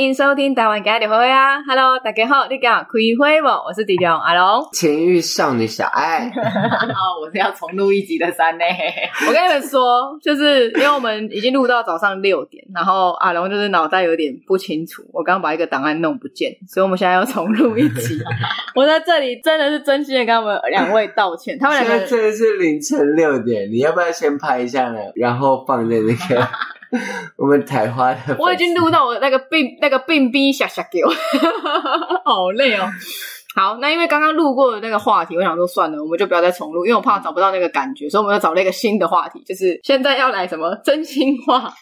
欢迎收听台湾家的会啊！Hello，大家好，你讲开会不？我是迪龙阿龙，情欲少女小爱。好，我是要重录一集的三呢。我跟你们说，就是因为我们已经录到早上六点，然后阿龙就是脑袋有点不清楚，我刚把一个档案弄不见，所以我们现在要重录一集。我在这里真的是真心的跟他们两位道歉，他们两个真的是凌晨六点，你要不要先拍一下呢？然后放在那个。我们台花的，我已经录到我那个病那个病逼下下给我，好累哦。好，那因为刚刚录过的那个话题，我想说算了，我们就不要再重录，因为我怕找不到那个感觉，所以我们要找了一个新的话题，就是现在要来什么真心话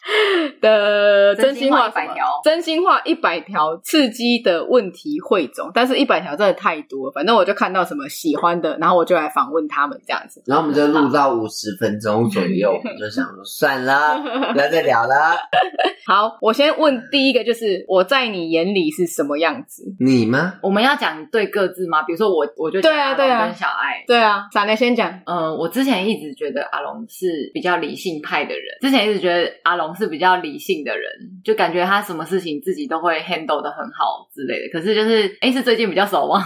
的真心话一百条，真心话一百条刺激的问题汇总，但是一百条真的太多，反正我就看到什么喜欢的，然后我就来访问他们这样子，然后我们就录到五十分钟左右，我就想说算了，不要再聊了。好，我先问第一个，就是我在你眼里是什么样子？你吗？我们要讲对各自吗？比如说我，我就讲阿龙跟小爱。对啊，闪雷先讲。嗯，我之前一直觉得阿龙是比较理性派的人，之前一直觉得阿龙是比较理性的人，就感觉他什么事情自己都会 handle 的很好之类的。可是就是，哎，是最近比较熟吗？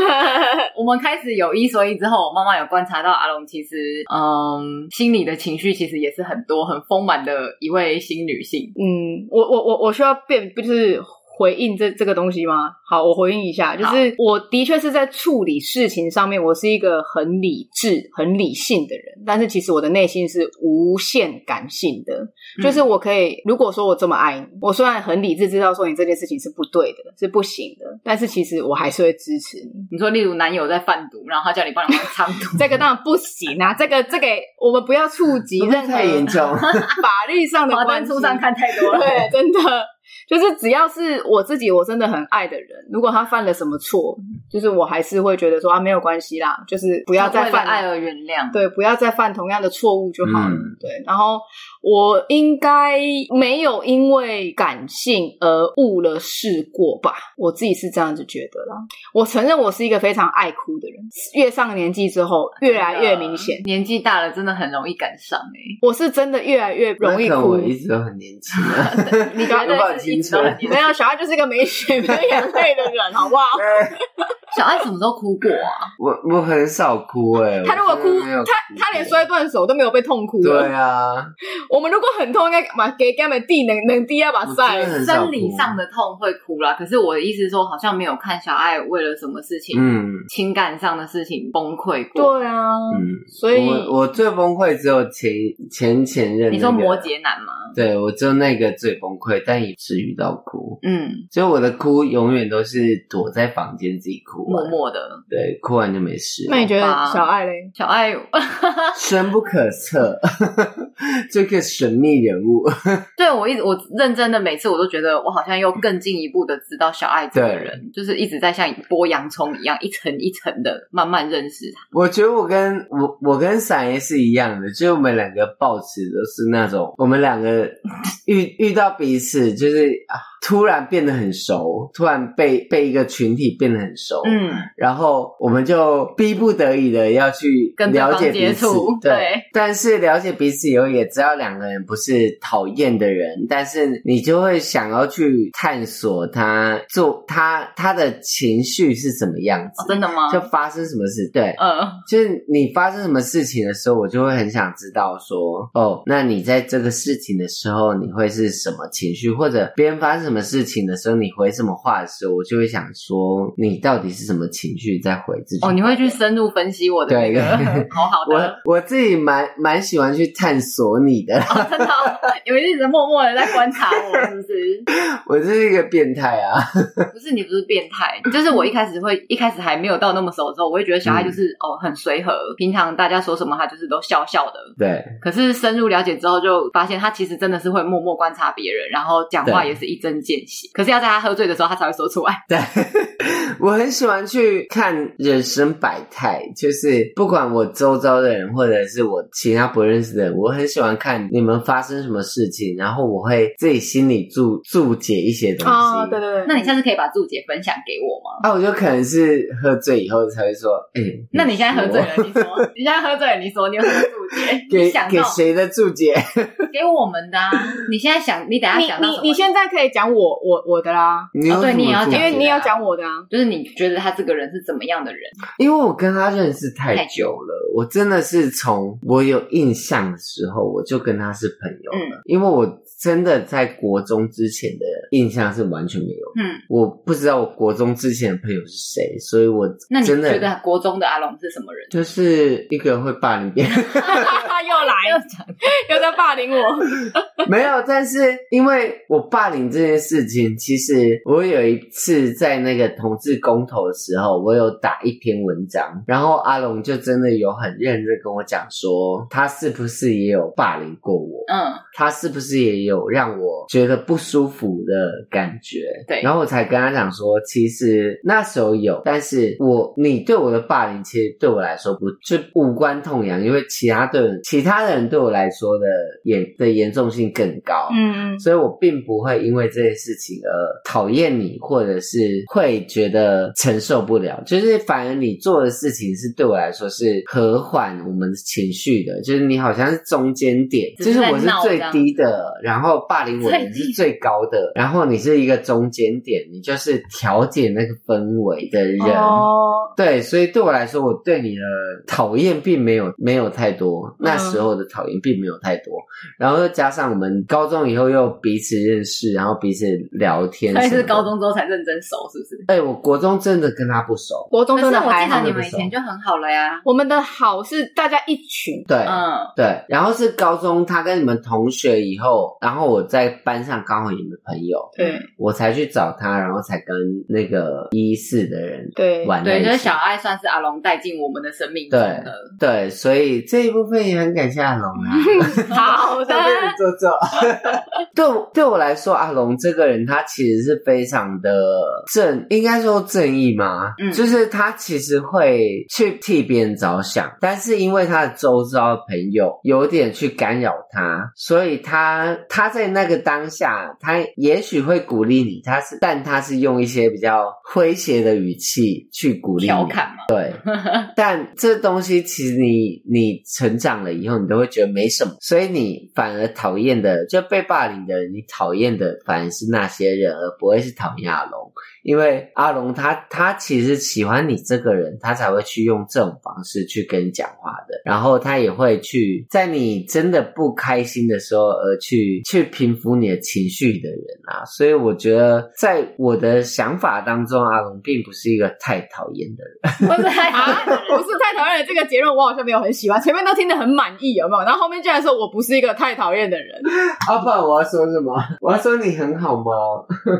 我们开始有一说一之后，我妈妈有观察到阿龙其实，嗯，心里的情绪其实也是很多、很丰满的一位新女性。嗯。嗯，我我我我需要变，不就是回应这这个东西吗？好，我回应一下，就是我的确是在处理事情上面，我是一个很理智、很理性的人，但是其实我的内心是无限感性的。嗯、就是我可以，如果说我这么爱你，我虽然很理智，知道说你这件事情是不对的，是不行的，但是其实我还是会支持你。你说，例如男友在贩毒，然后他叫你帮你藏毒，这个当然不行啊！这个这个，我们不要触及任何太严重 法律上的关系。华灯初上看太多了，对，真的。就是只要是我自己，我真的很爱的人，如果他犯了什么错，就是我还是会觉得说啊，没有关系啦，就是不要再犯，爱而原谅，对，不要再犯同样的错误就好了，嗯、对。然后我应该没有因为感性而误了事过吧，我自己是这样子觉得啦。我承认我是一个非常爱哭的人，越上年纪之后越来越明显，年纪大了真的很容易感伤诶。我是真的越来越容易哭，我一直都很年轻啊，你刚刚。青春没有，小爱就是一个没血没眼泪的人，好不好？小爱什么时候哭过啊？我我很少哭哎、欸。他如果哭，哭他他连摔断手都没有被痛哭。对啊，我们如果很痛，应该把给他们递能能递啊把塞。生理上的痛会哭啦，可是我的意思是说，好像没有看小爱为了什么事情，嗯，情感上的事情崩溃过。对啊，嗯，所以我我最崩溃只有前前前任、那个。你说摩羯男吗？对，我只有那个最崩溃，但也至于到哭。嗯，所以我的哭永远都是躲在房间自己哭。默默的，对，哭完就没事。那你觉得小爱嘞？小爱 深不可测，这个神秘人物。对，我一直我认真的每次我都觉得我好像又更进一步的知道小爱这个人，就是一直在像剥洋葱一样一层一层的慢慢认识他。我觉得我跟我我跟闪爷是一样的，就我们两个抱持的是那种，我们两个遇遇到彼此就是啊。突然变得很熟，突然被被一个群体变得很熟，嗯，然后我们就逼不得已的要去了解彼此，对，对，但是了解彼此以后，也知道两个人不是讨厌的人，但是你就会想要去探索他做他他的情绪是什么样子。哦，真的吗？就发生什么事？对，嗯，就是你发生什么事情的时候，我就会很想知道说，哦，那你在这个事情的时候，你会是什么情绪，或者别人发生什么。事情的时候，你回什么话的时候，我就会想说，你到底是什么情绪在回自己？哦，你会去深入分析我的那个，对 好好的。我我自己蛮蛮喜欢去探索你的，哦、真的、哦，因为一直默默的在观察我，是不是？我就是一个变态啊！不是，你不是变态，就是我一开始会，一开始还没有到那么熟的时候，我会觉得小爱就是、嗯、哦很随和，平常大家说什么他就是都笑笑的。对。可是深入了解之后，就发现他其实真的是会默默观察别人，然后讲话也是一针。见习，可是要在他喝醉的时候，他才会说出来。对，我很喜欢去看人生百态，就是不管我周遭的人，或者是我其他不认识的人，我很喜欢看你们发生什么事情，然后我会自己心里注注解一些东西。哦，对对对，那你下次可以把注解分享给我吗？啊，我就可能是喝醉以后才会说，哎、欸，那你现在喝醉了，你说，你现在喝醉了，你说，你有什么注解？给想给谁的注解？给我们的啊！你现在想，你等下想到？你你现在可以讲我我我的啦。你有对你也要讲，因为你也要讲我的啊。就是你觉得他这个人是怎么样的人？因为我跟他认识太久了，我真的是从我有印象的时候，我就跟他是朋友了。因为我。真的在国中之前的印象是完全没有。嗯，我不知道我国中之前的朋友是谁，所以我真的，那你觉得国中的阿龙是什么人？就是一个会霸凌别人，又来又讲又在霸凌我。没有，但是因为我霸凌这件事情，其实我有一次在那个同志公投的时候，我有打一篇文章，然后阿龙就真的有很认真跟我讲说，他是不是也有霸凌过我？嗯，他是不是也有？让我觉得不舒服的感觉，对，然后我才跟他讲说，其实那时候有，但是我你对我的霸凌，其实对我来说不就无关痛痒，因为其他的其他的人对我来说的严的严重性更高，嗯，所以我并不会因为这件事情而讨厌你，或者是会觉得承受不了，就是反而你做的事情是对我来说是和缓我们情绪的，就是你好像是中间点，就是我是最低的，然后。然后霸凌我的人是最高的，然后你是一个中间点，你就是调解那个氛围的人。哦，对，所以对我来说，我对你的讨厌并没有没有太多，那时候的讨厌并没有太多。然后又加上我们高中以后又彼此认识，然后彼此聊天。所以是高中之后才认真熟，是不是？哎，我国中真的跟他不熟，国中真的还好。我记得你们以前就很好了呀。我们的好是大家一群，对，嗯，对。然后是高中他跟你们同学以后。然后我在班上刚好有个朋友，对，我才去找他，然后才跟那个一四的人对玩。对，就是小爱算是阿龙带进我们的生命中的。对，对，所以这一部分也很感谢阿龙啊。好的，坐坐。对，对我来说，阿龙这个人他其实是非常的正，应该说正义嘛。嗯，就是他其实会去替别人着想，但是因为他的周遭的朋友有点去干扰他，所以。他他在那个当下，他也许会鼓励你，他是，但他是用一些比较诙谐的语气去鼓励你，调侃嘛。对，但这东西其实你你成长了以后，你都会觉得没什么，所以你反而讨厌的就被霸凌的人，你讨厌的反而是那些人，而不会是讨厌阿龙。因为阿龙他他其实喜欢你这个人，他才会去用这种方式去跟你讲话的。然后他也会去在你真的不开心的时候，而去去平复你的情绪的人啊。所以我觉得，在我的想法当中，阿龙并不是一个太讨厌的人。不是太讨厌，不是太讨厌的这个结论，我好像没有很喜欢。前面都听得很满意，有没有？然后后面居然说我不是一个太讨厌的人。阿爸，我要说什么？我要说你很好吗？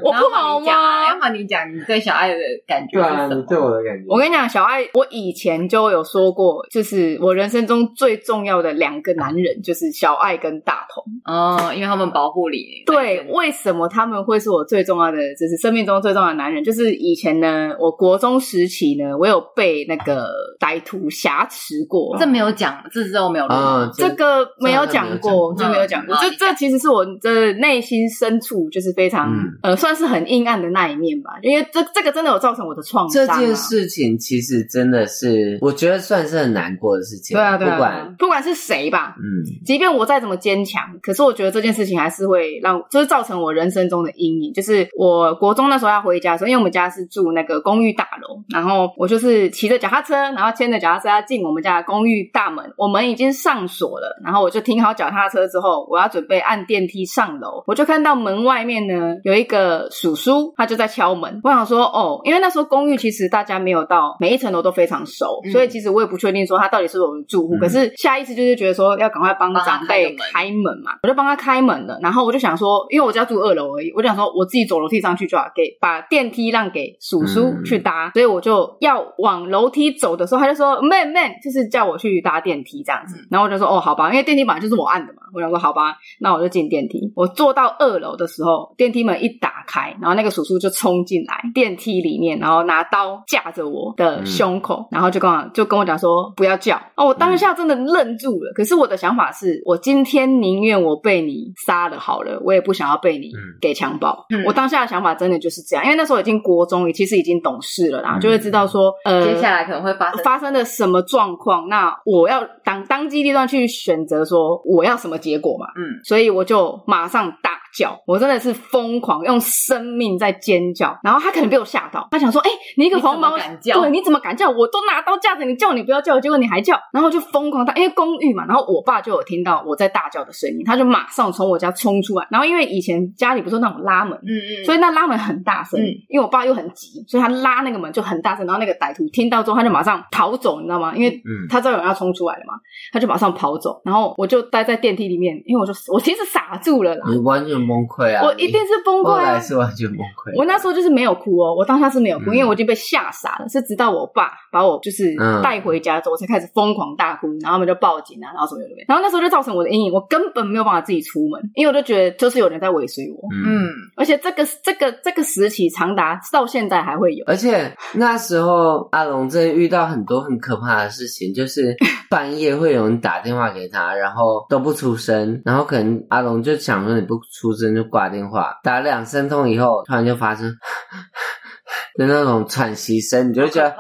我不好吗？要你讲。你对小爱的感觉是什么？对啊，对我的感觉。我跟你讲，小爱，我以前就有说过，就是我人生中最重要的两个男人，就是小爱跟大同。哦，因为他们保护你。对，为什么他们会是我最重要的，就是生命中最重要的男人？就是以前呢，我国中时期呢，我有被那个歹徒挟持过。这没有讲，这之后没有录。嗯，这个没有讲过，这没有讲过。这这其实是我的内心深处，就是非常呃，算是很阴暗的那一面吧，因为这这个真的有造成我的创伤、啊。这件事情其实真的是，我觉得算是很难过的事情。对啊，对啊，不管不管是谁吧，嗯，即便我再怎么坚强，可是我觉得这件事情还是会让，就是造成我人生中的阴影。就是我国中那时候要回家的时候，因为我们家是住那个公寓大楼，然后我就是骑着脚踏车，然后牵着脚踏车要进我们家的公寓大门，我门已经上锁了，然后我就停好脚踏车之后，我要准备按电梯上楼，我就看到门外面呢有一个叔叔，他就在敲门，我想说。哦，因为那时候公寓其实大家没有到每一层楼都非常熟，嗯、所以其实我也不确定说他到底是不是我的住户。嗯、可是下意识就是觉得说要赶快帮长辈开门嘛，我就帮他开门了。然后我就想说，因为我家住二楼而已，我就想说我自己走楼梯上去就好，给把电梯让给叔叔去搭。嗯、所以我就要往楼梯走的时候，他就说 man man，就是叫我去搭电梯这样子。然后我就说哦，好吧，因为电梯本来就是我按的嘛。我想说好吧，那我就进电梯。我坐到二楼的时候，电梯门一打开，然后那个叔叔就冲进。进来电梯里面，然后拿刀架着我的胸口，嗯、然后就跟我就跟我讲说不要叫哦，我当下真的愣住了。嗯、可是我的想法是，我今天宁愿我被你杀了好了，我也不想要被你给强暴。嗯、我当下的想法真的就是这样，因为那时候已经国中，其实已经懂事了啦，嗯、就会知道说呃接下来可能会发生发生的什么状况，那我要当当机立断去选择说我要什么结果嘛。嗯，所以我就马上大叫，我真的是疯狂用生命在尖叫。然后他可能被我吓到，他想说：“哎、欸，你一个黄毛，敢叫对，你怎么敢叫？我都拿刀架着你，叫你不要叫，结果你还叫。”然后就疯狂大，因为公寓嘛。然后我爸就有听到我在大叫的声音，他就马上从我家冲出来。然后因为以前家里不是那种拉门，嗯嗯，所以那拉门很大声。嗯、因为我爸又很急，所以他拉那个门就很大声。然后那个歹徒听到之后，他就马上逃走，你知道吗？因为他知道有人要冲出来了嘛，他就马上跑走。然后我就待在电梯里面，因为我就我其实傻住了啦，你完全崩溃啊！我一定是崩溃啊！后来是完全崩溃。我那时候就是没有哭哦，我当下是没有哭，嗯、因为我已经被吓傻了。是直到我爸把我就是带回家之后，我才开始疯狂大哭，然后他们就报警啊，然后什么什么。然后那时候就造成我的阴影，我根本没有办法自己出门，因为我就觉得就是有人在尾随我。嗯，而且这个这个这个时期长达到现在还会有。而且那时候阿龙真的遇到很多很可怕的事情，就是 半夜会有人打电话给他，然后都不出声，然后可能阿龙就想说你不出出声就挂电话，打两声通以后，突然就发生 就那种喘息声，你就觉得。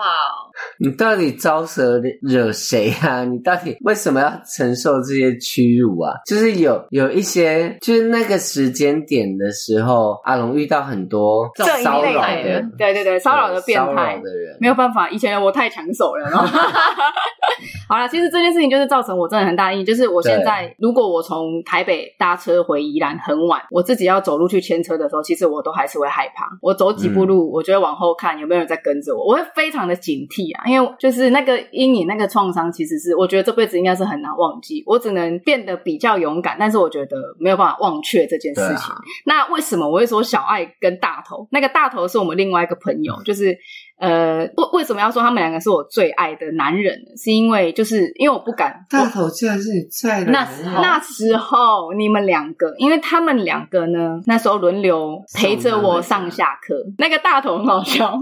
你到底招惹惹谁啊？你到底为什么要承受这些屈辱啊？就是有有一些，就是那个时间点的时候，阿龙遇到很多骚扰的，对对对，骚扰的变态的人，没有办法，以前我太抢手了。好了，其实这件事情就是造成我真的很大意，就是我现在如果我从台北搭车回宜兰很晚，我自己要走路去牵车的时候，其实我都还是会害怕。我走几步路，我就会往后看有没有人在跟着我，我会非常的警惕啊。因为就是那个阴影、那个创伤，其实是我觉得这辈子应该是很难忘记。我只能变得比较勇敢，但是我觉得没有办法忘却这件事情。啊、那为什么我会说小爱跟大头？那个大头是我们另外一个朋友，就是。呃，为为什么要说他们两个是我最爱的男人呢？是因为就是因为我不敢。大头竟然是你在的那那时候，你们两个，因为他们两个呢，那时候轮流陪着我上下课。那个大头很好笑，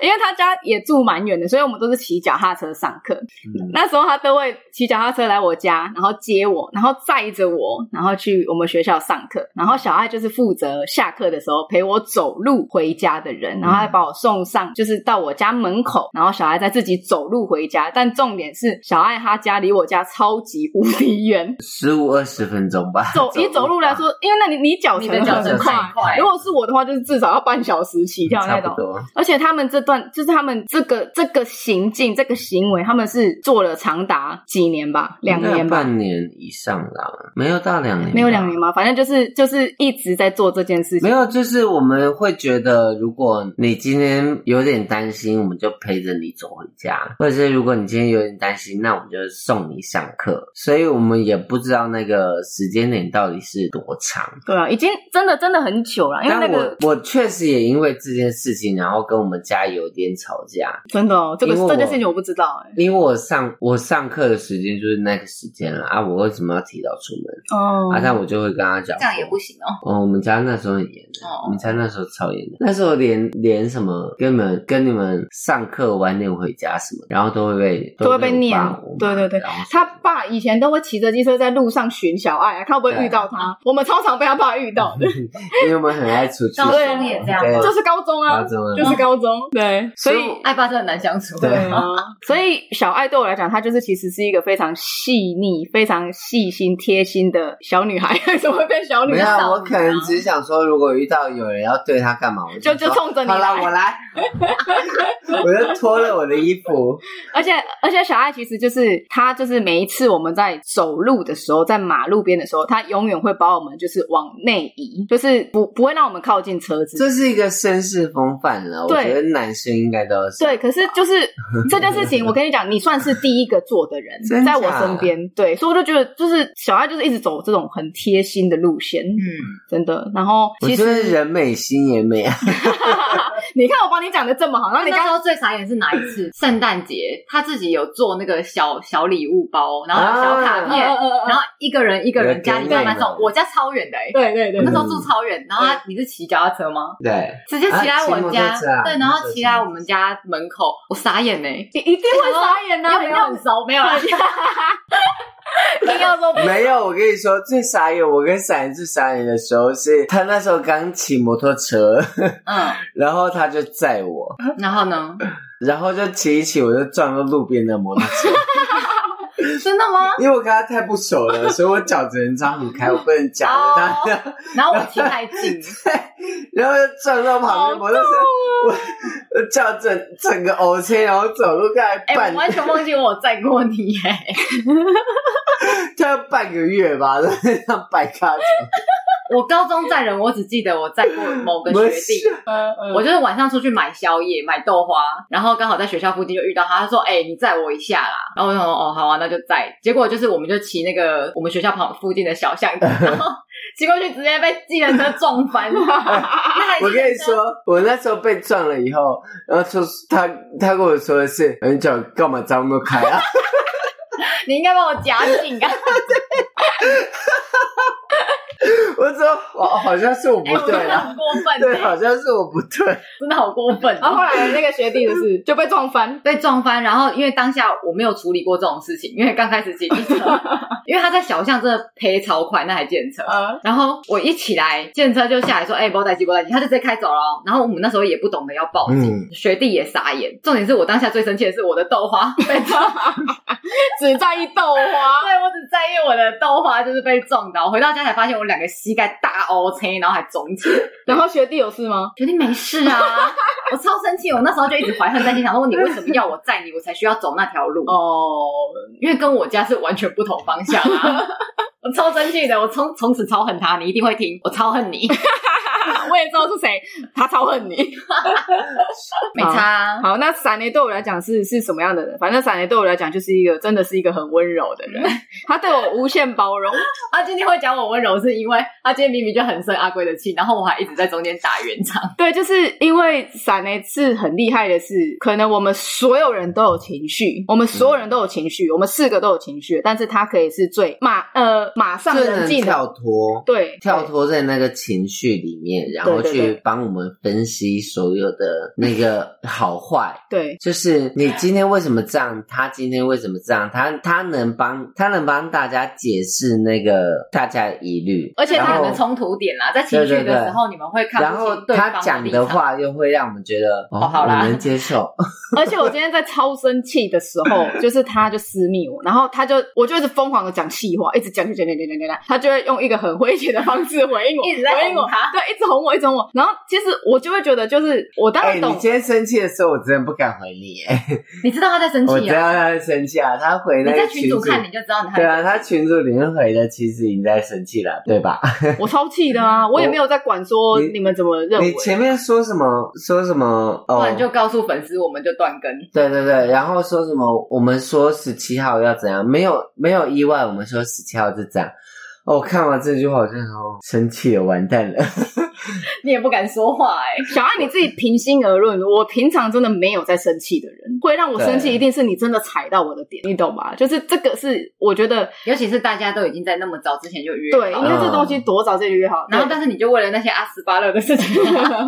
因为他家也住蛮远的，所以我们都是骑脚踏车上课。嗯、那时候他都会骑脚踏车来我家，然后接我，然后载着我，然后去我们学校上课。然后小爱就是负责下课的时候陪我走路回家的人，然后还把我送上就是。到我家门口，然后小爱再自己走路回家。但重点是，小爱他家离我家超级无敌远，十五二十分钟吧。走以走路来说，因为那你你脚程很快，快如果是我的话，就是至少要半小时起跳那种。而且他们这段就是他们这个这个行径这个行为，他们是做了长达几年吧，两年吧，半年以上啦，没有到两年，没有两年吗？反正就是就是一直在做这件事情。没有，就是我们会觉得，如果你今天有点担心，我们就陪着你走回家，或者是如果你今天有点担心，那我们就送你上课。所以我们也不知道那个时间点到底是多长。对啊，已经真的真的很久了。因为那个我我确实也因为这件事情，然后跟我们家有点吵架。真的哦，这个这件事情我不知道哎。因为我上我上课的时间就是那个时间了啊，我为什么要提早出门？哦，啊，但我就会跟他讲，这样也不行哦。哦，我们家那时候很严的，哦，我们家那时候超严的，那时候连连什么跟你们跟你们。上课晚点回家什么，然后都会被都会被念，对对对。他爸以前都会骑着机车在路上寻小爱，看会不会遇到他。我们超常被他爸遇到的，因为我们很爱出去。高中也这样，就是高中啊，就是高中。对，所以爱爸是很难相处。对啊，所以小爱对我来讲，她就是其实是一个非常细腻、非常细心、贴心的小女孩。为什么会变小女孩？没有，我可能只想说，如果遇到有人要对她干嘛，我就就冲着你来，我来。我就脱了我的衣服，而且而且小爱其实就是她，就是每一次我们在走路的时候，在马路边的时候，她永远会把我们就是往内移，就是不不会让我们靠近车子。这是一个绅士风范了，我觉得男生应该都是。对，可是就是 这件事情，我跟你讲，你算是第一个做的人，在我身边，对，所以我就觉得，就是小爱就是一直走这种很贴心的路线，嗯，真的。然后其实人美心也美啊，你看我帮你讲的这么好，然后你刚刚说最傻眼是哪一次？圣诞节他自己有做那个小小礼物包，然后小卡片，然后一个人一个人家里慢慢送。我家超远的哎，对对对，那时候住超远。然后他你是骑脚踏车吗？对，直接骑来我家，对，然后骑来我们家门口，我傻眼呢，你一定会 傻眼啊，没有很熟，没有了。要说没有，我跟你说最傻眼，我跟闪人最傻眼的时候是他那时候刚骑摩托车，嗯，然后他就载我，然后呢，然后就骑一骑，我就撞到路边的摩托车。真的吗？因为我跟他太不熟了，所以我脚只能张很开，我不能夹着他。然后我踢太近，对，然后就撞到旁边我就是，我脚整整个欧车，然后走路大概半，完全忘记我载过你哎，他要半个月吧，在那上摆咖走。我高中载人，我只记得我载过某个学弟，我就是晚上出去买宵夜，买豆花，然后刚好在学校附近就遇到他，他说：“哎，你载我一下啦。”然后我就说：“哦，好啊，那就载。”结果就是我们就骑那个我们学校旁附近的小巷子，然后骑过去直接被计程车撞翻。我跟你说，我那时候被撞了以后，然后说他他跟我说的是：“你脚干嘛这么开啊？” 你应该帮我夹紧啊！我说，好像是我不对啊，很过分，对，好像是我不对，真的好过分。然后后来那个学弟的事 就被撞翻，被撞翻。然后因为当下我没有处理过这种事情，因为刚开始骑机车，因为他在小巷真的赔超快，那台计程车。然后我一起来，电车就下来说：“哎，不要再骑，不要再骑。”他就直接开走了。然后我们那时候也不懂得要报警，学弟也傻眼。重点是我当下最生气的是我的豆花被撞，只在意豆花，对，我只在意我的豆花就是被撞到。回到家才发现我两个膝盖大凹青，然后还肿起来。然后学弟有事吗？学弟没事啊。我超生气，我那时候就一直怀恨在心，想说你为什么要我载你，我才需要走那条路哦？因为跟我家是完全不同方向啊。我超生气的，我从从此超恨他，你一定会听，我超恨你。我也知道是谁，他超恨你，没差。好，那闪雷对我来讲是是什么样的人？反正闪雷对我来讲就是一个，真的是一个很温柔的人。他对我无限包容。他今天会讲我温柔，是因为他今天明明就很生阿贵的气，然后我还一直在中间打圆场。对，就是因为闪雷是很厉害的是，可能我们所有人都有情绪，我们所有人都有情绪，我们四个都有情绪，但是他可以是最马呃马上冷静跳脱，对，跳脱在那个情绪里面。然后去帮我们分析所有的那个好坏，对，就是你今天为什么这样，他今天为什么这样，他他能帮他能帮大家解释那个大家的疑虑，而且他有个冲突点啦，在情绪的时候你们会看，然后他讲的话又会让我们觉得哦，好啦，能接受。而且我今天在超生气的时候，就是他就私密我，然后他就我就一直疯狂的讲气话，一直讲讲讲讲讲讲讲，他就会用一个很诙谐的方式回应我，一直在回应我，对，一直哄。我一种我，然后其实我就会觉得，就是我当然懂。欸、你今天生气的时候，我真的不敢回你。哎，你知道他在生气啊？我知道他在生气啊，他回那个群主看你就知道你。对啊，他群主里面回的其实已经在生气了，对吧？我超气的啊！我也没有在管说你们怎么认为。你，你前面说什么？说什么？哦，不然就告诉粉丝，我们就断更。对对对，然后说什么？我们说十七号要怎样？没有没有意外，我们说十七号就这样。哦，看完这句话，好像哦，生气了，完蛋了。你也不敢说话哎、欸，小爱你自己平心而论，我平常真的没有在生气的人，会让我生气，一定是你真的踩到我的点，你懂吗？就是这个是我觉得，尤其是大家都已经在那么早之前就约好，对，因为这东西多早就约好，然后但是你就为了那些阿斯巴勒的事情，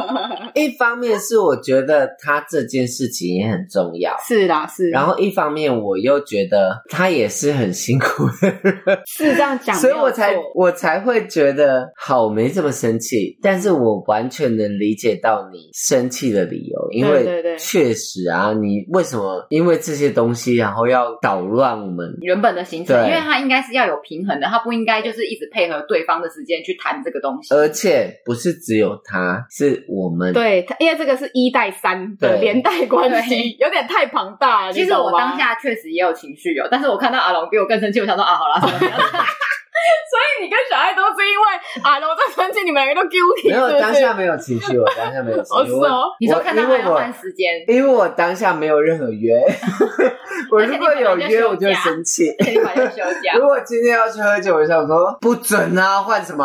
一方面是我觉得他这件事情也很重要，是啦是，然后一方面我又觉得他也是很辛苦的人，是这样讲，所以我才我才会觉得好，没这么生气，但是我完全能理解到你生气的理由，因为确实啊，你为什么因为这些东西，然后要捣乱我们原本的行程？因为他应该是要有平衡的，他不应该就是一直配合对方的时间去谈这个东西。而且不是只有他，是我们对，因为这个是一带三的连带关系，有点太庞大了。其实我当下确实也有情绪有，但是我看到阿龙比我更生气，我想说啊，好啦，什么所以你跟小爱都是因为啊，我在生气，你们两个都 guilty。没有，当下没有情绪，我 当下没有情绪。我你说看到还要换时间，因为我当下没有任何约。我如果有约，我就会生气。如果今天要去喝酒，我想说不准啊，换什么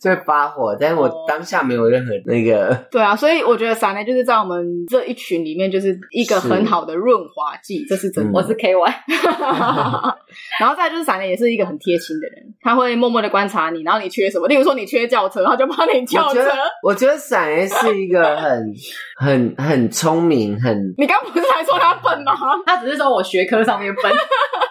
就会发火。但是我当下没有任何那个。对啊，所以我觉得闪雷就是在我们这一群里面，就是一个很好的润滑剂，这是真的。我是 KY。然后再就是闪雷也是一个很贴心的人，他会默默的观察你，然后你缺什么，例如说你缺轿车，他就帮你叫车。我觉得闪雷是一个很 很很聪明，很。你刚不是还说他笨吗？他只是说我学科上面笨，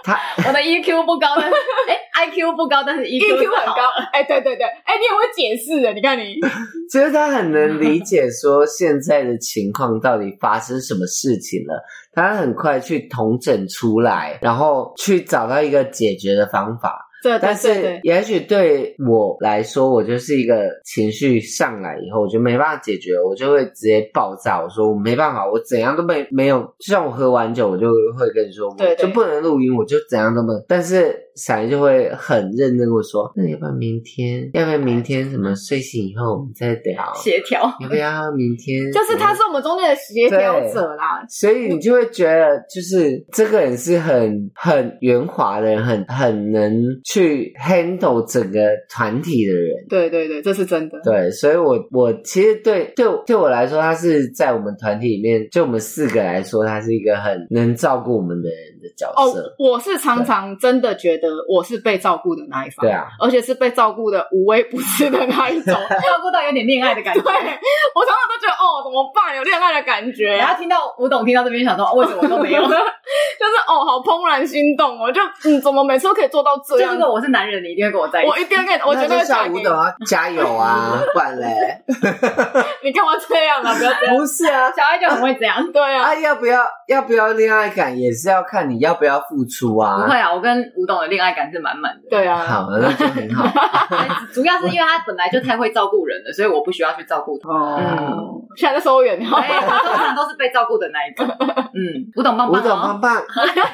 他我的 EQ 不高，但是 哎 IQ 不高，但是 EQ, EQ 很高。哎，对对对，哎，你也会解释的，你看你，其实他很能理解说现在的情况到底发生什么事情了。他很快去统整出来，然后去找到一个解决的方法。对，但是也许对我来说，我就是一个情绪上来以后，我就没办法解决，我就会直接爆炸。我说我没办法，我怎样都没没有。就像我喝完酒，我就会跟你说，对，就不能录音，我就怎样都不能。但是。闪雷就会很认真跟我说：“那要不要明天？要不要明天？什么睡醒以后我们再聊 协调？要不要明天？就是他是我们中间的协调者啦。所以你就会觉得，就是这个人是很很圆滑的人，很很能去 handle 整个团体的人。对对对，这是真的。对，所以我我其实对对对我来说，他是在我们团体里面，就我们四个来说，他是一个很能照顾我们的人的角色。哦，我是常常真的觉得。我是被照顾的那一方，对啊，而且是被照顾的无微不至的那一种，照顾到有点恋爱的感觉。对，我常常都觉得哦，怎么办？有恋爱的感觉。然后听到吴董听到这边，想说为什么都没有？就是哦，好怦然心动哦，就嗯，怎么每次都可以做到这样？如果我是男人，你一定会跟我在一起。我一定会跟，我绝对会叫吴董啊，加油啊，不然嘞？你干嘛这样啊？不要这样。不是啊，小爱就很会这样。对啊，啊，要不要要不要恋爱感，也是要看你要不要付出啊。不会啊，我跟吴董的恋爱感是满满的。对啊，好，那就很好。主要是因为他本来就太会照顾人了，所以我不需要去照顾他。哦，现在在收远，了，通常都是被照顾的那一个。嗯，吴董棒棒，吴董棒棒。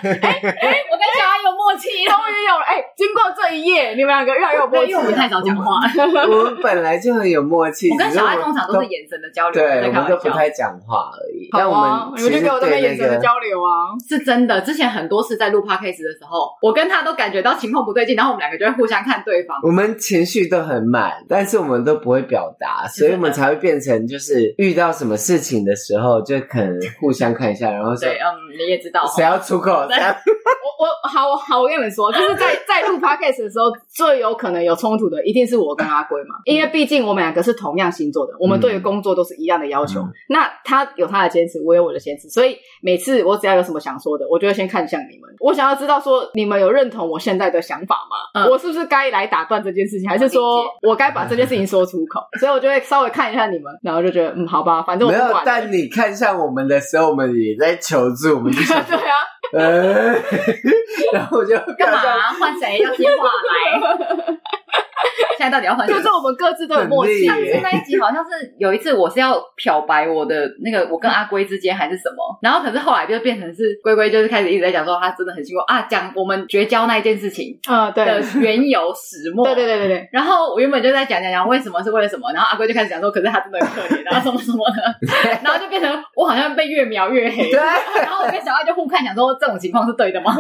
哎哎，我跟小爱有默契，终于有了。哎，经过这一夜，你们两个越来越有默契，因为我们太少讲话。我们本来就很有默契，我跟小爱通常都是眼神的交流，对，我们就不太讲话而已。但我们你们就给我这个眼神的交流啊，是真的。之前很多次在录 podcast 的时候，我跟他都感觉到情况不对劲，然后我们两个就会互相看对方。我们情绪都很满，但是我们都不会表达，所以我们才会变成就是遇到什么事情的时候，就可能互相看一下，然后说，对，嗯，你也知道，谁要出口？对我我好好，我跟你们说，就是在在录 podcast 的时候，最有可能有冲突的，一定是我跟阿龟嘛，因为毕竟我们两个是同样星座的，我们对于工作都是一样的要求。嗯、那他有他的坚持，我有我的坚持，所以每次我只要有什么想说的，我就会先看向你们，我想要知道说你们有认同我现在的想法吗？嗯、我是不是该来打断这件事情，还是说我该把这件事情说出口？所以我就会稍微看一下你们，然后就觉得嗯，好吧，反正我不管。没有，但你看向我们的时候，我们也在求助，我们就对啊，呃，然后我就干嘛？换谁要接话来？现在到底要换？就是我们各自都有默契。上次那一集好像是有一次，我是要漂白我的那个，我跟阿龟之间还是什么？然后可是后来就变成是龟龟，就是开始一直在讲说他真的很辛苦啊，讲我们绝交那一件事情啊，对的缘由始末。对对对对对。然后我原本就在讲讲讲为什么是为了什么，然后阿龟就开始讲说，可是他真的很可怜，然后 什么什么的，然后就变成我好像被越描越黑。对。然后我跟小爱就互看，讲说这种情况是对的吗？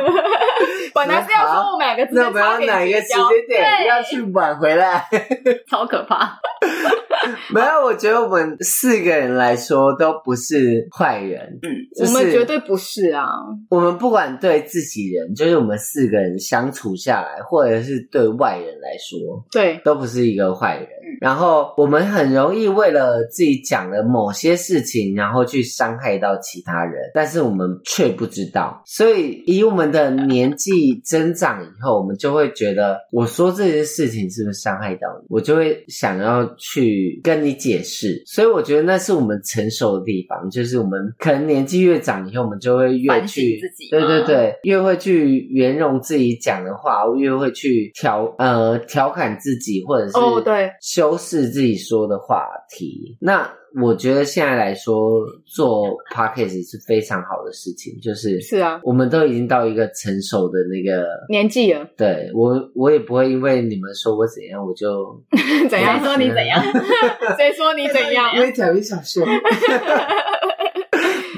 本来是要说我们两个之间差点哪一个时间点要去挽回来。超可怕！没有，我觉得我们四个人来说都不是坏人。嗯，我们绝对不是啊。我们不管对自己人，就是我们四个人相处下来，或者是对外人来说，对，都不是一个坏人。然后我们很容易为了自己讲的某些事情，然后去伤害到其他人，但是我们却不知道。所以，以我们的年纪增长以后，我们就会觉得，我说这些事情是不是伤害到你？我就会想要去跟你解释。所以，我觉得那是我们成熟的地方，就是我们可能年纪越长以后，我们就会越去自己，对对对，越会去圆融自己讲的话，越会去调呃调侃自己，或者是哦对。修饰自己说的话题。那我觉得现在来说做 podcast 是非常好的事情，就是是啊，我们都已经到一个成熟的那个年纪了。对，我，我也不会因为你们说我怎样，我就 怎样说你怎样，谁说你怎样？因为讲一小说。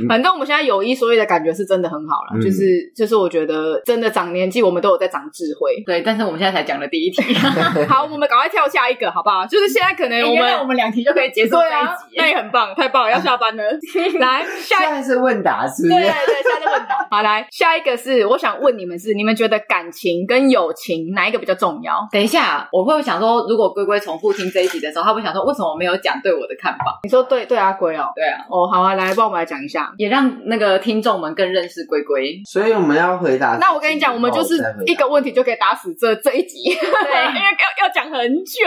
反正我们现在有一说一的感觉是真的很好了，嗯，就是就是我觉得真的长年纪，我们都有在长智慧。对，但是我们现在才讲了第一题，好，我们赶快跳下一个，好不好？就是现在可能我们、欸、我们两题就可以结束这一集，啊，那也很棒，太棒了，要下班了。来，下一个是问答是不是？对对对，现在是问答。好，来下一个是我想问你们是，你们觉得感情跟友情哪一个比较重要？等一下，我会想说，如果龟龟重复听这一集的时候，他会想说，为什么我没有讲对我的看法？你说对对啊龟哦，对啊，哦好啊，来帮我们来讲一下，也让那个。听众们更认识龟龟，所以我们要回答。那我跟你讲，我们就是一个问题就可以打死这这一集，对，因为要要讲很久。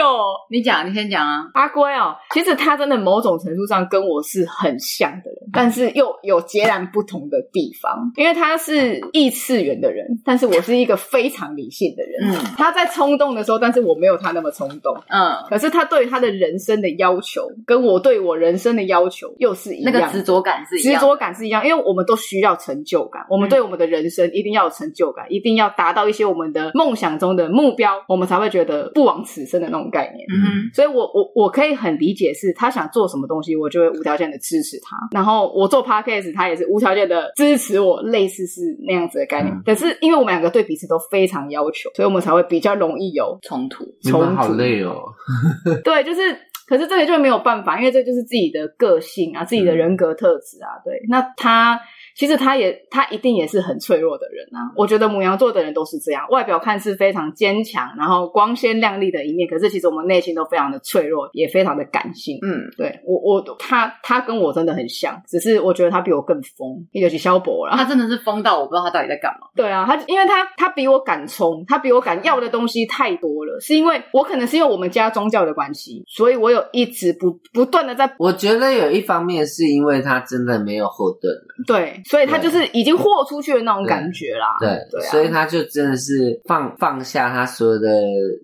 你讲，你先讲啊。阿龟哦，其实他真的某种程度上跟我是很像的人，但是又有截然不同的地方。因为他是异次元的人，但是我是一个非常理性的人。嗯，他在冲动的时候，但是我没有他那么冲动。嗯，可是他对于他的人生的要求，跟我对我人生的要求又是一样，那个执着感是一样，执着感是一样，因为我们都需要成就感，我们对我们的人生一定要有成就感，嗯、一定要达到一些我们的梦想中的目标，我们才会觉得不枉此生的那种概念。嗯，所以我我我可以很理解，是他想做什么东西，我就会无条件的支持他。然后我做 podcast，他也是无条件的支持我，类似是那样子的概念。嗯、可是因为我们两个对彼此都非常要求，所以我们才会比较容易有冲突。冲突好累哦。对，就是。可是这个就没有办法，因为这就是自己的个性啊，自己的人格特质啊。对，那他。其实他也，他一定也是很脆弱的人啊。我觉得母羊座的人都是这样，外表看似非常坚强，然后光鲜亮丽的一面，可是其实我们内心都非常的脆弱，也非常的感性。嗯，对我，我他他跟我真的很像，只是我觉得他比我更疯，尤其萧伯了。他真的是疯到我不知道他到底在干嘛。对啊，他因为他他比我敢冲，他比我敢要的东西太多了，是因为我可能是因为我们家宗教的关系，所以我有一直不不断的在。我觉得有一方面是因为他真的没有后盾了。对。所以他就是已经豁出去的那种感觉啦，对对，对啊，所以他就真的是放放下他所有的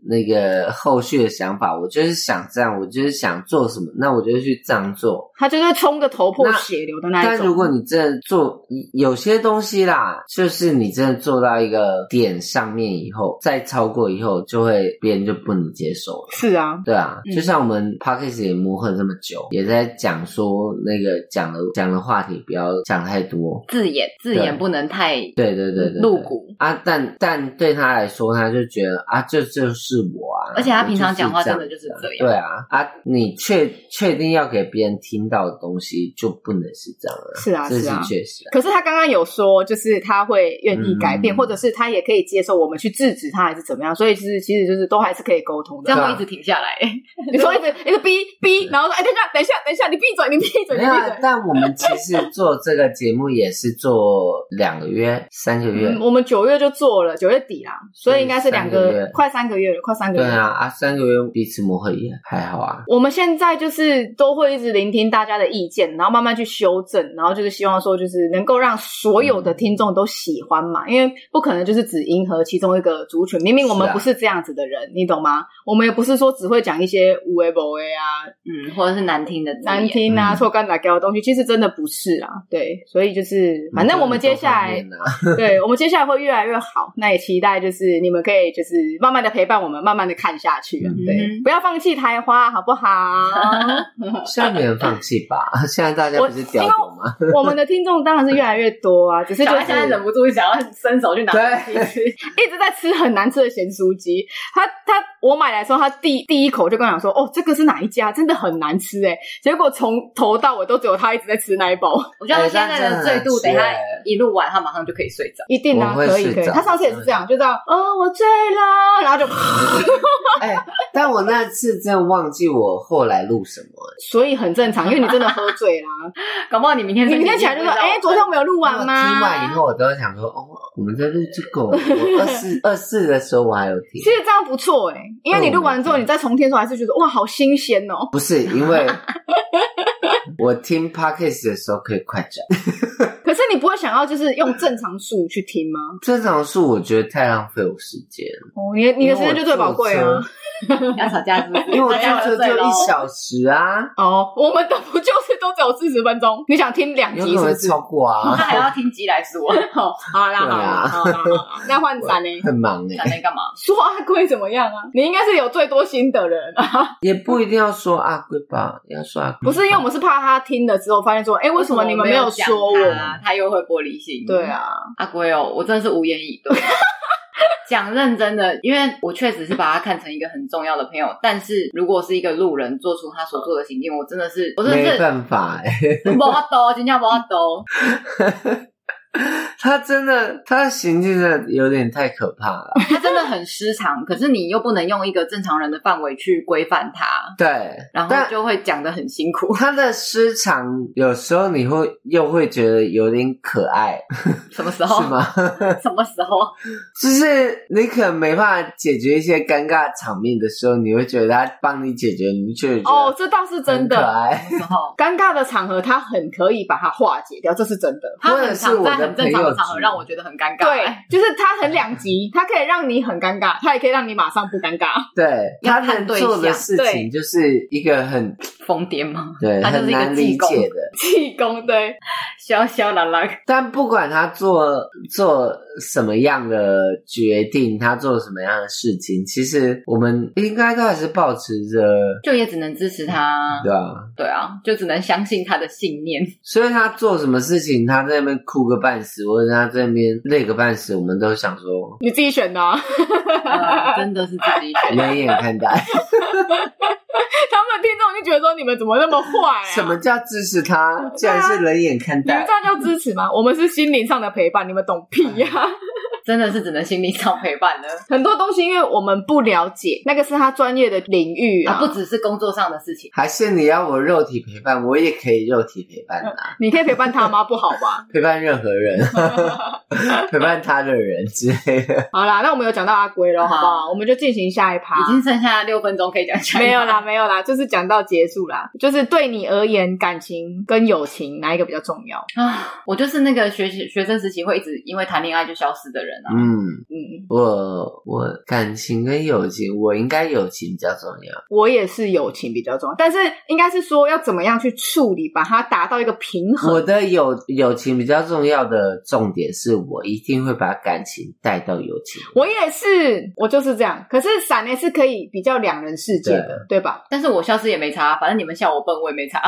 那个后续的想法，我就是想这样，我就是想做什么，那我就去这样做。他就是冲个头破血流的那一种。但如果你真的做有些东西啦，就是你真的做到一个点上面以后，再超过以后，就会别人就不能接受了。是啊，对啊，嗯、就像我们 Podcast 也磨合这么久，也在讲说那个讲的讲的话题不要讲太多。字眼字眼不能太对对对对露骨啊，但但对他来说，他就觉得啊，这就是我啊，而且他平常讲话真的就是这样，对啊啊，你确确定要给别人听到的东西，就不能是这样了，是啊，这是确实。可是他刚刚有说，就是他会愿意改变，或者是他也可以接受我们去制止他，还是怎么样？所以其实其实就是都还是可以沟通的，这样会一直停下来。你说一直一直逼逼，然后说哎，等一下等一下等一下，你闭嘴你闭嘴，没有。但我们其实做这个节目也是做两个月、三个月，嗯、我们九月就做了，九月底啦，所以应该是两个，个月，快三个月了，快三个月。对啊，啊，三个月彼此磨合也还好啊。我们现在就是都会一直聆听大家的意见，然后慢慢去修正，然后就是希望说，就是能够让所有的听众都喜欢嘛，嗯、因为不可能就是只迎合其中一个族群。明明我们不是这样子的人，啊、你懂吗？我们也不是说只会讲一些无为不为啊，嗯，或者是难听的难听啊、错干打掉的东西，其实真的不是啊。对，所以就是。反正我们接下来，对，我们接下来会越来越好。那也期待就是你们可以就是慢慢的陪伴我们，慢慢的看下去。对，不要放弃台花，好不好？现在没人放弃吧？现在大家不是屌狗吗？我们的听众当然是越来越多啊，只是就现在忍不住想要伸手去拿东西吃，一直在吃很难吃的咸酥鸡。他他我买来的时候，他第第一口就跟我讲说：“哦，这个是哪一家？真的很难吃哎。”结果从头到尾都只有他一直在吃那一包。我觉得他现在的醉度等。他一录完，他马上就可以睡着。一定啊，可以可以。他上次也是这样，就这样。哦，我醉了，然后就。哎，但我那次真的忘记我后来录什么，所以很正常，因为你真的喝醉啦。搞不好你明天你明天起来就说，哎，昨天我没有录完吗？听完以后，我都会想说，哦，我们在录这个。我 二四二四的时候我还有听。其实这样不错哎，因为你录完之后，你再重听的时候，还是觉得哇，好新鲜哦。不是，因为我听 podcast 的时候可以快转。可是你不会想要就是用正常数去听吗？正常数我觉得太浪费我时间。哦，你你的时间就最宝贵啊！要吵架是不是？因为我坐车就一小时啊。哦，我们的不就是都只有四十分钟？你想听两集是不是？超过啊！那还要听鸡来说。好，好啦，好啦，好啦，那换闪呢？很忙哎，闪呢干嘛？说阿龟怎么样啊？你应该是有最多心的人啊。也不一定要说阿龟吧，要说阿龟。不是，因为我们是怕他听了之后发现说，哎，为什么你们没有说我？他又会玻璃心。对啊，阿龟哦，我真的是无言以对。讲认真的，因为我确实是把他看成一个很重要的朋友，但是如果是一个路人做出他所做的行径，我真的是，我真的是没办法哎，无法度，真的无法度。他真的，他的行径真的有点太可怕了。他真的很失常，可是你又不能用一个正常人的范围去规范他。对，然后就会讲的很辛苦。他的失常有时候你会又会觉得有点可爱。什么时候？是吗？什么时候？就是你可能没办法解决一些尴尬场面的时候，你会觉得他帮你解决，你就觉得哦，这倒是真的。可爱。尴尬的场合，他很可以把它化解掉，这是真的。他很常在。很正常的场合让我觉得很尴尬。对，就是他很两极，他可以让你很尴尬，他也可以让你马上不尴尬。对，他能做的事情就是一个很疯癫吗？对，他就是一个理解的 气功，对，消消啦啦。但不管他做做什么样的决定，他做什么样的事情，其实我们应该都还是保持着，就也只能支持他。对啊，对啊，就只能相信他的信念。所以他做什么事情，他在那边哭个半死，或者他在那边累个半死，我们都想说，你自己选的啊，呃，真的是自己选的，冷眼看待。他们听众就觉得说，你们怎么那么坏啊？什么叫支持他？竟然是冷眼看待。你们这样叫支持吗？我们是心灵上的陪伴，你们懂屁呀、啊！真的是只能心理上陪伴了。很多东西，因为我们不了解，那个是他专业的领域啊，不只是工作上的事情。还是你要我肉体陪伴，我也可以肉体陪伴啊。你可以陪伴他吗？不好吧？陪伴任何人，陪伴他的人之类的。好啦，那我们有讲到阿龟了，好不好？我们就进行下一趴。已经剩下六分钟可以讲下一趴。没有啦，没有啦，就是讲到结束啦。就是对你而言，感情跟友情哪一个比较重要啊？我就是那个学习学生时期会一直因为谈恋爱就消失的人啊。嗯。嗯，我我感情跟友情，我应该友情比较重要。我也是友情比较重要，但是应该是说要怎么样去处理，把它达到一个平衡。我的友友情比较重要的重点是我一定会把感情带到友情。我也是，我就是这样。可是闪呢是可以比较两人世界的，对，对吧？但是我消失也没差，反正你们笑我笨，我也没差。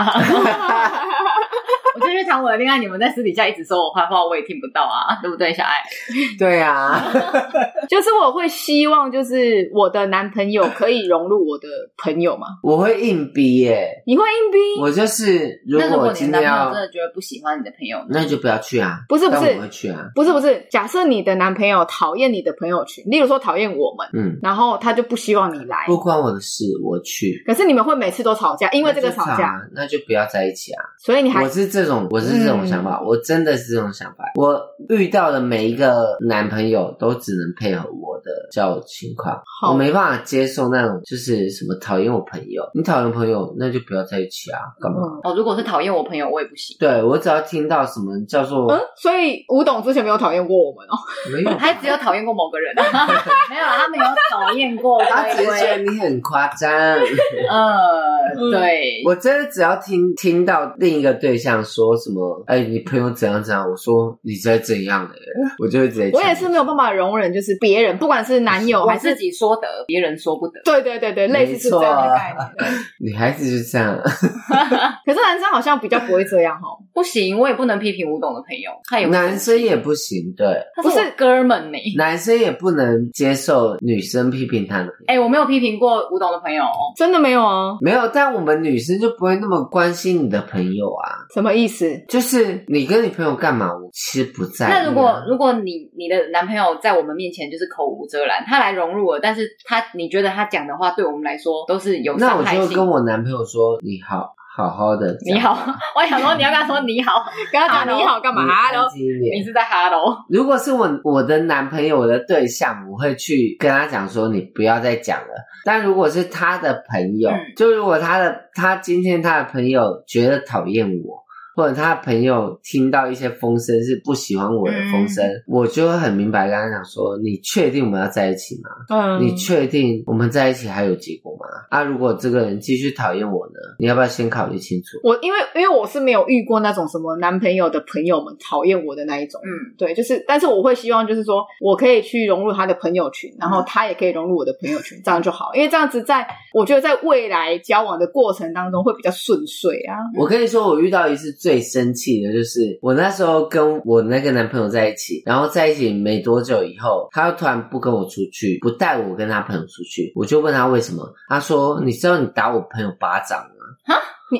我就去谈我的恋爱，你们在私底下一直说我坏话，我也听不到啊，对不对，小爱？对啊，就是我会希望，就是我的男朋友可以融入我的朋友嘛。我会硬逼耶，你会硬逼？我就是，如果我今天要真的觉得不喜欢你的朋友，那就不要去啊。不是不是，我会去啊。不是不是，假设你的男朋友讨厌你的朋友群，例如说讨厌我们，嗯，然后他就不希望你来，不关我的事，我去。可是你们会每次都吵架，因为这个吵架，那就不要在一起啊。所以你还我是这。这种我是这种想法，嗯，我真的是这种想法。我遇到的每一个男朋友都只能配合我的交友情况，我没办法接受那种就是什么讨厌我朋友。你讨厌朋友，那就不要在一起啊，干嘛？哦，如果是讨厌我朋友，我也不行。对，我只要听到什么叫做嗯，所以吴董之前没有讨厌过我们哦，没有，他只有讨厌过某个人，没有，他没有讨厌过，他只是觉得你很夸张。呃，对，我真的只要听听到另一个对象说什么。哎，你朋友怎样怎样？我说你在怎样的，我就会直接。我也是没有办法容忍，就是别人不管是男友还是自己说的，别人说不得。对对对对，类似是这样的概念。女孩子就这样，可是男生好像比较不会这样哦。不行，我也不能批评吴董的朋友，他有男生也不行，对，不是哥们呢。男生也不能接受女生批评他的朋友。哎，我没有批评过吴董的朋友，真的没有啊，没有。但我们女生就不会那么关心你的朋友啊？什么意思？就是。你跟你朋友干嘛？我其实不在意。那如果如果你你的男朋友在我们面前就是口无遮拦，他来融入了，但是他你觉得他讲的话对我们来说都是有伤害性。那我就跟我男朋友说：“你好，好好的。”你好，我想说你要跟他说你好，跟他讲你好干嘛？Hello，你是在 Hello？如果是我我的男朋友我的对象，我会去跟他讲说：“你不要再讲了。”但如果是他的朋友，嗯、就如果他的他今天他的朋友觉得讨厌我。或者他朋友听到一些风声是不喜欢我的风声，嗯、我就会很明白跟他讲说：你确定我们要在一起吗？嗯，你确定我们在一起还有结果吗？啊，如果这个人继续讨厌我呢？你要不要先考虑清楚？我因为因为我是没有遇过那种什么男朋友的朋友们讨厌我的那一种，嗯，对，就是，但是我会希望就是说我可以去融入他的朋友群，然后他也可以融入我的朋友群，这样就好，因为这样子在我觉得在未来交往的过程当中会比较顺遂啊。我跟你说，我遇到一次最生气的就是我那时候跟我那个男朋友在一起，然后在一起没多久以后，他又突然不跟我出去，不带我跟他朋友出去，我就问他为什么，他说：“你知道你打我朋友巴掌吗？”？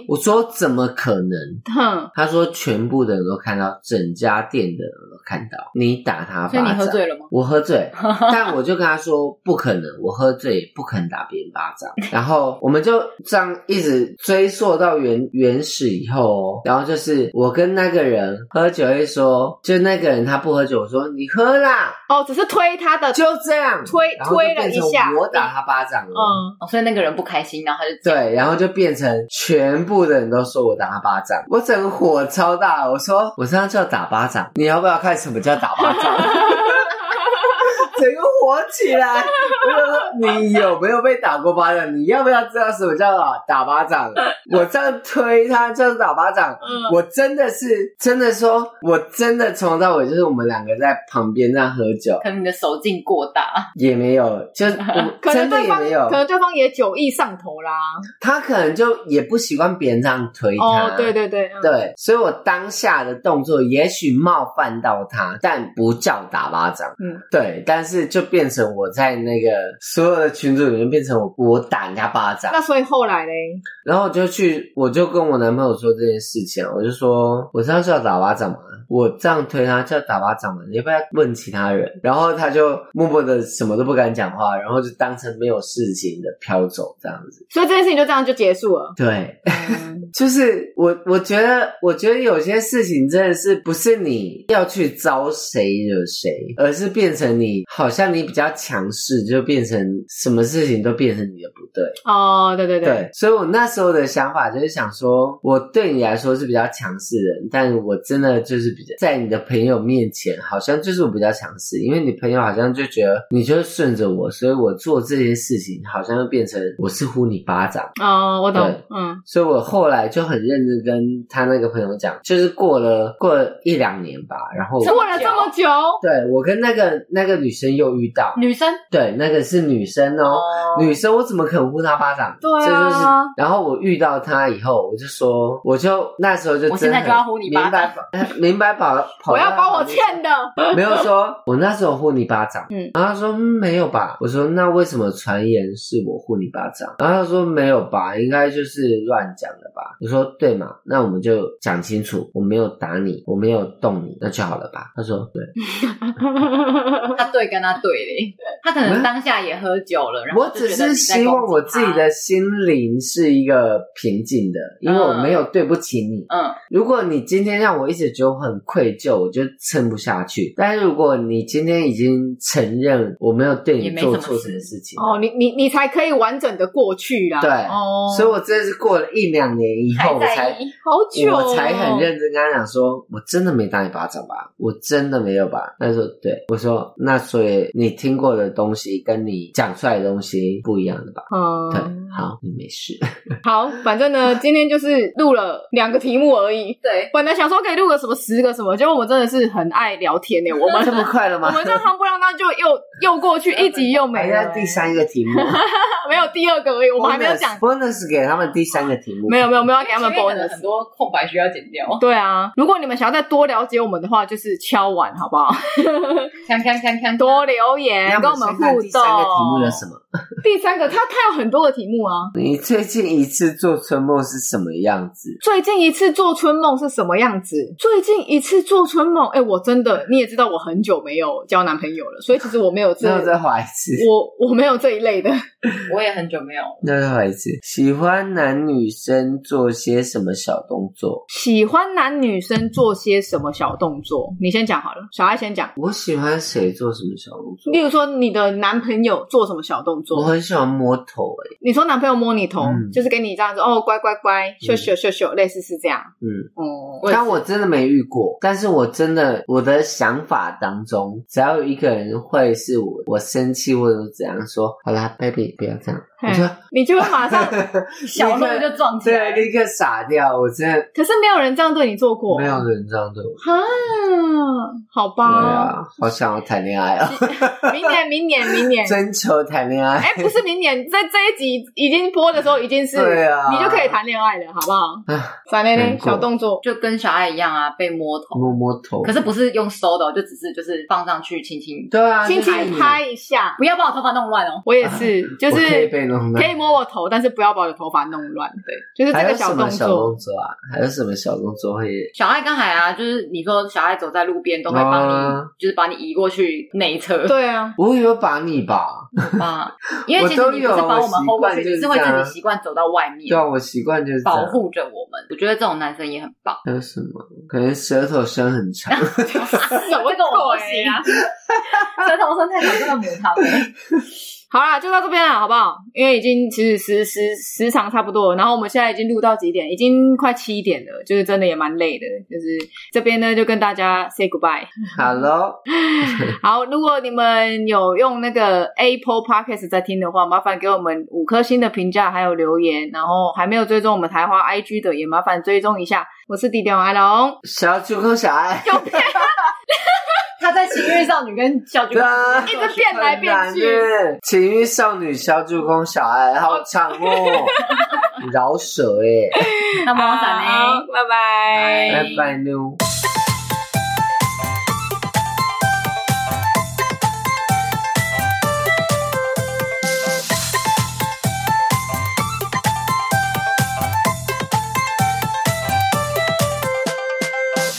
我说怎么可能？哼，他说全部的人都看到，整家店的人都看到你打他巴掌。所以你喝醉了吗？我喝醉，但我就跟他说不可能，我喝醉也不可能打别人巴掌。然后我们就这样一直追溯到原原始以后哦，然后就是我跟那个人喝酒，一说就那个人他不喝酒，我说你喝啦。哦，只是推他的，就这样推推了一下，我打他巴掌了。嗯，哦，所以那个人不开心，然后他就对，然后就变成全。全部的人都说我打他巴掌，我整个火超大。我说我这样叫打巴掌，你要不要看什么叫打巴掌？起来，我就说你有没有被打过巴掌？你要不要知道什么叫打巴掌？我这样推他就是打巴掌。嗯，我真的是真的说，我真的从头到尾就是我们两个在旁边那样喝酒。可能你的手劲过大，也没有，就 真的也没有，可能对方也酒意上头啦。他可能就也不习惯别人这样推他。哦，对对对，对，所以我当下的动作也许冒犯到他，但不叫打巴掌。嗯，对，但是。是就变成我在那个所有的群组里面变成我我打人家巴掌，那所以后来嘞，然后我就去我就跟我男朋友说这件事情，我就说我这样是要打巴掌吗？我这样推他叫打巴掌吗？你要不要问其他人？然后他就默默的什么都不敢讲话，然后就当成没有事情的飘走这样子。所以这件事情就这样就结束了。对，就是我我觉得我觉得有些事情真的是不是你要去招谁惹谁，而是变成你。好像你比较强势，就变成什么事情都变成你的对。哦，对对对，对，所以我那时候的想法就是想说，我对你来说是比较强势的人，但我真的就是比较在你的朋友面前，好像就是我比较强势，因为你朋友好像就觉得你就是顺着我，所以我做这些事情好像就变成我是呼你巴掌。哦，我懂，嗯，所以我后来就很认真跟他那个朋友讲，就是过了过了一两年吧，然后过了这么久，对，我跟那个那个女生。又遇到。女生，对，那个是女生哦，哦。女生，我怎么可能呼他巴掌？对啊，这就是。然后我遇到他以后，我就说，我就那时候就真的，我现在就要呼你巴掌，明白跑 跑，我要把我欠的，没有说，我那时候呼你巴掌，嗯，然后他说、嗯、没有吧，我说那为什么传言是我呼你巴掌？然后他说没有吧，应该就是乱讲的吧。我说对嘛，那我们就讲清楚，我没有打你，我没有动你，那就好了吧？他说对，他对跟。他对嘞，他可能当下也喝酒了，然后我只是希望我自己的心灵是一个平静的，因为我没有对不起你。嗯，如果你今天让我一直觉得我很愧疚，我就撑不下去。但是如果你今天已经承认我没有对你做错什么事情，哦，你你你才可以完整的过去啦。对，哦，所以我真的是过了一两年以后，我才好久，我才很认真跟他讲说，我真的没打你巴掌吧？我真的没有吧？他说对，我说那所以。你听过的东西跟你讲出来的东西不一样的吧？嗯，对，好，你没事。好，反正呢，今天就是录了两个题目而已。对，本来想说可以录个什么十个什么，结果我们真的是很爱聊天呢。我们这么快了吗？我们这夯不啷当就又 又过去一集又没了。第三个题目没有第二个而已，我们还没有讲。bonus 给他们第三个题目，没有没有没有给他们 bonus，很多空白需要剪掉。对啊，如果你们想要再多了解我们的话，就是敲碗好不好？看看看看多留言跟我们互动。第三个题目是什么？第三个，他他有很多个题目啊。你最近一次做春梦是什么样子？最近一次做春梦是什么样子？最近一次做春梦，哎，我真的你也知道，我很久没有交男朋友了，所以其实我没有这。那再怀一次。我我没有这一类的，我也很久没有。那再怀一次。喜欢男女生做些什么小动作？喜欢男女生做些什么小动作？你先讲好了，小爱先讲。我喜欢谁做什么小动作？例如说，你的男朋友做什么小动作？我很喜欢摸头头哎、欸。你说男朋友摸你头，嗯、就是给你这样子哦，乖乖乖，秀秀秀秀，类似是这样。嗯哦，嗯、但我真的没遇过，但是我真的我的想法当中，只要有一个人会是我，我生气或者怎样说，好啦，baby，不要这样。你说，你就会马上 小鹿就撞起来，对，立刻傻掉。我真的，可是没有人这样对你做过，没有人这样对我。哈，好吧。对啊，好想要谈恋爱啊！明年，明年，明年，征求谈恋爱。哎，不是明年，在这一集已经播的时候，已经是对啊，你就可以谈恋爱了，好不好？闪雷雷，小动作就跟小爱一样啊，被摸头，摸摸头。可是不是用收的，就只是就是放上去，轻轻，对啊，轻轻拍一下，不要把我头发弄乱哦。我也是，就是可以摸我头，但是不要把我的头发弄乱。对，就是这个小动作。小动作啊，还有什么小动作会？小爱刚才啊，就是你说小爱走在路边都会帮你，就是把你移过去内侧。对啊，我以为把你吧，啊，因为其实你不是把我们 hold 过去，你是会自己习惯走到外面。对啊，我习惯就是保护着我们。我觉得这种男生也很棒。还有什么？可能舌头伸很长。这个我不行啊，舌头伸太长，这个母汤。好啦，就到这边了，好不好？因为已经其实时时时长差不多了，然后我们现在已经录到几点？已经快七点了，就是真的也蛮累的。就是这边呢，就跟大家 say goodbye。Hello，好，如果你们有用那个 Apple Podcast 在听的话，麻烦给我们五颗星的评价还有留言。然后还没有追踪我们台花 IG 的，也麻烦追踪一下。我是弟弟王爱龙，小主控小爱。他在情欲少女跟小助攻一直变来变去，情欲少女小猪公小爱好长哦，饶舌哎，那么好，拜拜，拜拜妞。